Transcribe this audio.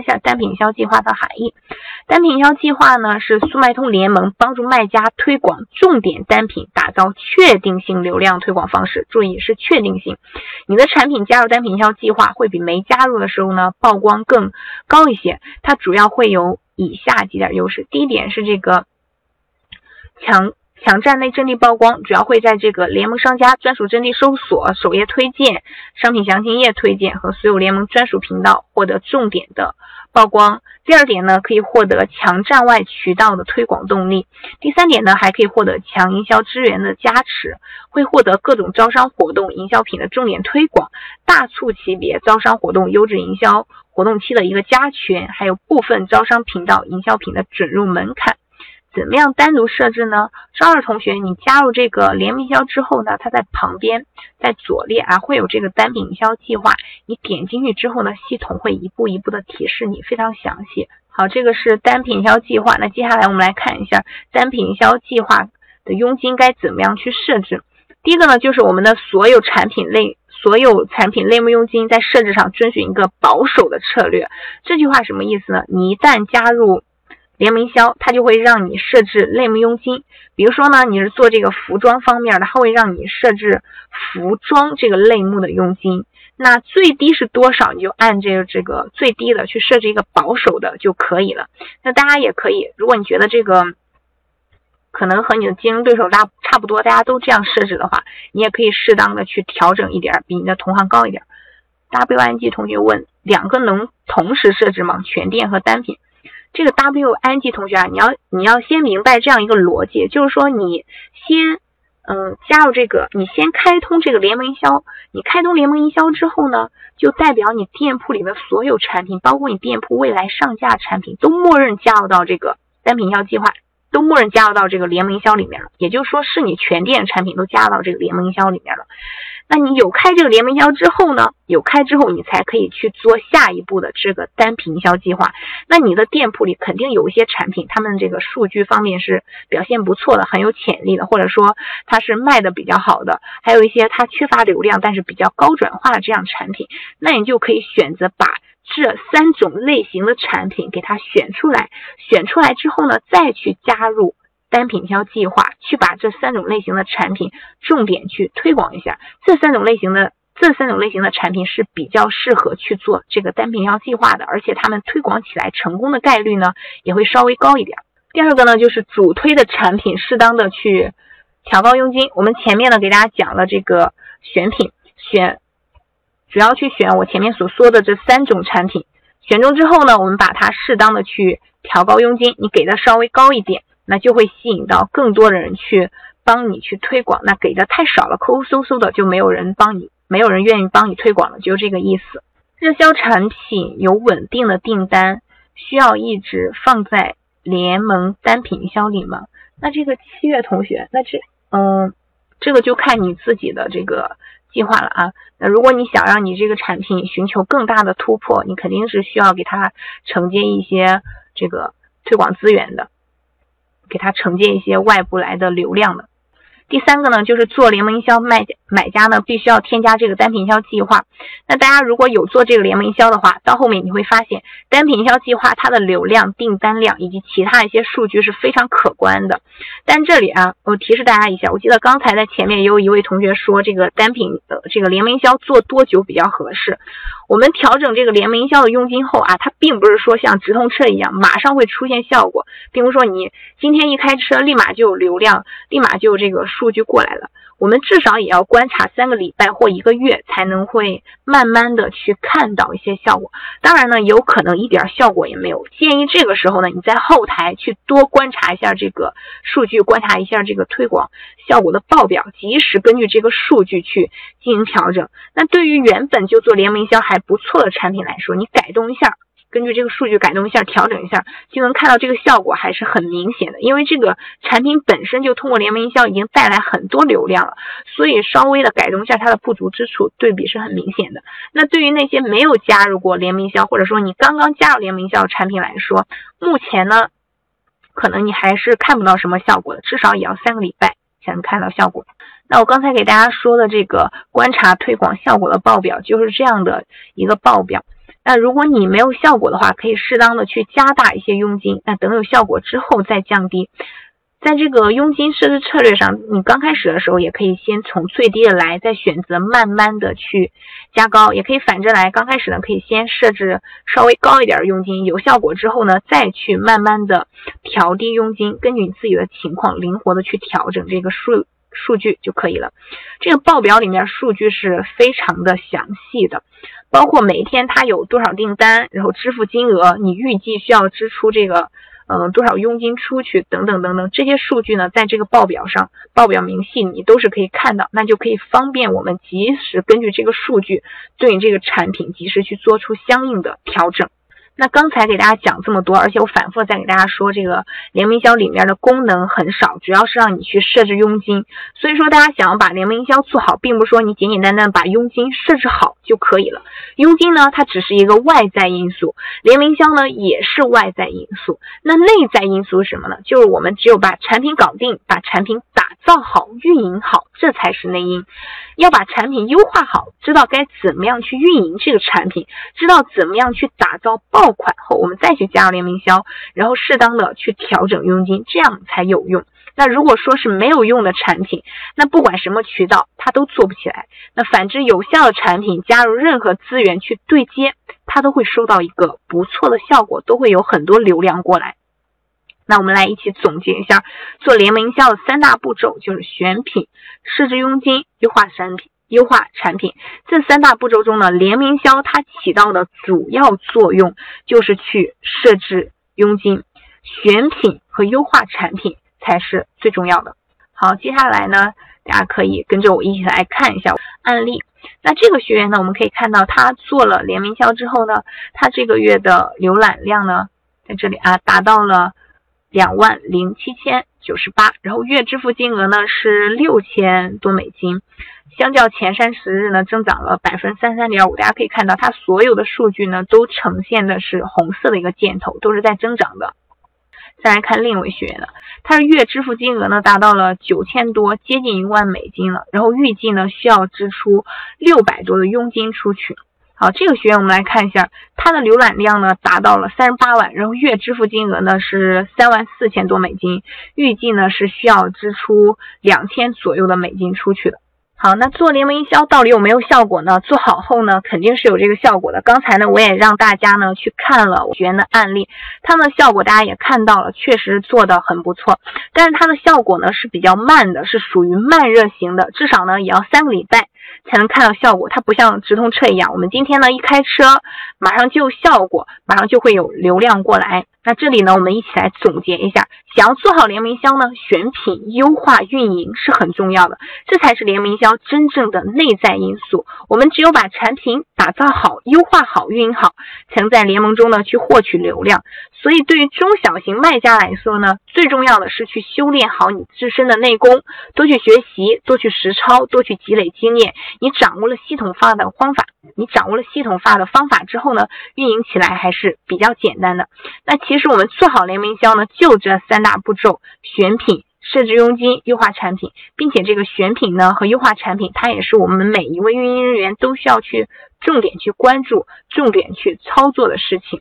一下单品营销计划的含义。单品营销计划呢，是速卖通联盟帮助卖家推广重点单品，打造确定性流量推广方式。注意是确定性，你的产品加入单品营销计划，会比没加入的时候呢曝光更高一些。它主要会有以下几点优势：第一点是这个强。抢占内阵地曝光，主要会在这个联盟商家专属阵地搜索、首页推荐、商品详情页推荐和所有联盟专属频道获得重点的曝光。第二点呢，可以获得强站外渠道的推广动力。第三点呢，还可以获得强营销资源的加持，会获得各种招商活动、营销品的重点推广、大促级别招商活动、优质营销活动期的一个加权，还有部分招商频道营销品的准入门槛。怎么样单独设置呢？张二同学，你加入这个联名销之后呢，它在旁边在左列啊会有这个单品营销计划，你点进去之后呢，系统会一步一步的提示你，非常详细。好，这个是单品营销计划。那接下来我们来看一下单品营销计划的佣金该怎么样去设置。第一个呢，就是我们的所有产品类所有产品类目佣金在设置上遵循一个保守的策略。这句话什么意思呢？你一旦加入联名销，它就会让你设置类目佣金。比如说呢，你是做这个服装方面的，它会让你设置服装这个类目的佣金。那最低是多少，你就按这个这个最低的去设置一个保守的就可以了。那大家也可以，如果你觉得这个可能和你的竞争对手大差不多，大家都这样设置的话，你也可以适当的去调整一点，比你的同行高一点。W N G 同学问：两个能同时设置吗？全店和单品？这个 W N G 同学啊，你要你要先明白这样一个逻辑，就是说你先嗯加入这个，你先开通这个联盟营销，你开通联盟营销之后呢，就代表你店铺里的所有产品，包括你店铺未来上架产品，都默认加入到这个单品营销计划，都默认加入到这个联盟营销里面了。也就是说，是你全店产品都加入到这个联盟营销里面了。那你有开这个联名营销之后呢？有开之后，你才可以去做下一步的这个单品营销计划。那你的店铺里肯定有一些产品，他们这个数据方面是表现不错的，很有潜力的，或者说它是卖的比较好的。还有一些它缺乏流量，但是比较高转化的这样产品，那你就可以选择把这三种类型的产品给它选出来。选出来之后呢，再去加入。单品销计划，去把这三种类型的产品重点去推广一下。这三种类型的这三种类型的产品是比较适合去做这个单品销计划的，而且他们推广起来成功的概率呢也会稍微高一点。第二个呢，就是主推的产品适当的去调高佣金。我们前面呢给大家讲了这个选品选，主要去选我前面所说的这三种产品，选中之后呢，我们把它适当的去调高佣金，你给的稍微高一点。那就会吸引到更多的人去帮你去推广，那给的太少了，抠抠搜搜的就没有人帮你，没有人愿意帮你推广了，就这个意思。热销产品有稳定的订单，需要一直放在联盟单品销里吗？那这个七月同学，那这嗯，这个就看你自己的这个计划了啊。那如果你想让你这个产品寻求更大的突破，你肯定是需要给它承接一些这个推广资源的。给他承接一些外部来的流量的。第三个呢，就是做联盟营销，卖买家呢必须要添加这个单品营销计划。那大家如果有做这个联盟营销的话，到后面你会发现，单品营销计划它的流量、订单量以及其他一些数据是非常可观的。但这里啊，我提示大家一下，我记得刚才在前面也有一位同学说，这个单品的这个联盟营销做多久比较合适？我们调整这个联盟营销的佣金后啊，它并不是说像直通车一样马上会出现效果，并不是说你今天一开车立马就有流量，立马就有这个数据过来了。我们至少也要观察三个礼拜或一个月，才能会慢慢的去看到一些效果。当然呢，有可能一点效果也没有。建议这个时候呢，你在后台去多观察一下这个数据，观察一下这个推广效果的报表，及时根据这个数据去进行调整。那对于原本就做联名营销还不错的产品来说，你改动一下。根据这个数据改动一下，调整一下，就能看到这个效果还是很明显的。因为这个产品本身就通过联盟营销已经带来很多流量了，所以稍微的改动一下它的不足之处，对比是很明显的。那对于那些没有加入过联盟营销，或者说你刚刚加入联盟营销产品来说，目前呢，可能你还是看不到什么效果的，至少也要三个礼拜才能看到效果。那我刚才给大家说的这个观察推广效果的报表，就是这样的一个报表。那如果你没有效果的话，可以适当的去加大一些佣金，那等有效果之后再降低。在这个佣金设置策略上，你刚开始的时候也可以先从最低的来，再选择慢慢的去加高，也可以反着来。刚开始呢，可以先设置稍微高一点的佣金，有效果之后呢，再去慢慢的调低佣金，根据你自己的情况灵活的去调整这个数数据就可以了。这个报表里面数据是非常的详细的，包括每一天它有多少订单，然后支付金额，你预计需要支出这个。嗯，多少佣金出去等等等等这些数据呢，在这个报表上，报表明细你都是可以看到，那就可以方便我们及时根据这个数据，对你这个产品及时去做出相应的调整。那刚才给大家讲这么多，而且我反复在给大家说，这个联名销里面的功能很少，主要是让你去设置佣金。所以说，大家想要把联名销做好，并不是说你简简单单把佣金设置好就可以了。佣金呢，它只是一个外在因素，联名销呢也是外在因素。那内在因素是什么呢？就是我们只有把产品搞定，把产品打造好、运营好，这才是内因。要把产品优化好，知道该怎么样去运营这个产品，知道怎么样去打造爆款后，我们再去加入联名销，然后适当的去调整佣金，这样才有用。那如果说是没有用的产品，那不管什么渠道，它都做不起来。那反之，有效的产品加入任何资源去对接，它都会收到一个不错的效果，都会有很多流量过来。那我们来一起总结一下，做联名销的三大步骤，就是选品、设置佣金、优化产品。优化产品这三大步骤中呢，联名销它起到的主要作用就是去设置佣金、选品和优化产品才是最重要的。好，接下来呢，大家可以跟着我一起来看一下案例。那这个学员呢，我们可以看到他做了联名销之后呢，他这个月的浏览量呢，在这里啊达到了。两万零七千九十八，然后月支付金额呢是六千多美金，相较前三十日呢增长了百分之三三点五。大家可以看到，它所有的数据呢都呈现的是红色的一个箭头，都是在增长的。再来看另一位学员的，他的月支付金额呢达到了九千多，接近一万美金了，然后预计呢需要支出六百多的佣金出去。好，这个学员我们来看一下，他的浏览量呢达到了三十八万，然后月支付金额呢是三万四千多美金，预计呢是需要支出两千左右的美金出去的。好，那做联盟营销到底有没有效果呢？做好后呢，肯定是有这个效果的。刚才呢，我也让大家呢去看了学员的案例，他们的效果大家也看到了，确实做的很不错。但是它的效果呢是比较慢的，是属于慢热型的，至少呢也要三个礼拜。才能看到效果，它不像直通车一样，我们今天呢一开车，马上就有效果，马上就会有流量过来。那这里呢，我们一起来总结一下，想要做好联名销呢，选品、优化、运营是很重要的，这才是联名销真正的内在因素。我们只有把产品打造好、优化好、运营好，才能在联盟中呢去获取流量。所以，对于中小型卖家来说呢，最重要的是去修炼好你自身的内功，多去学习，多去实操，多去积累经验。你掌握了系统化的方法，你掌握了系统化的方法之后呢，运营起来还是比较简单的。那其实我们做好联名销呢，就这三大步骤：选品、设置佣金、优化产品，并且这个选品呢和优化产品，它也是我们每一位运营人员都需要去重点去关注、重点去操作的事情。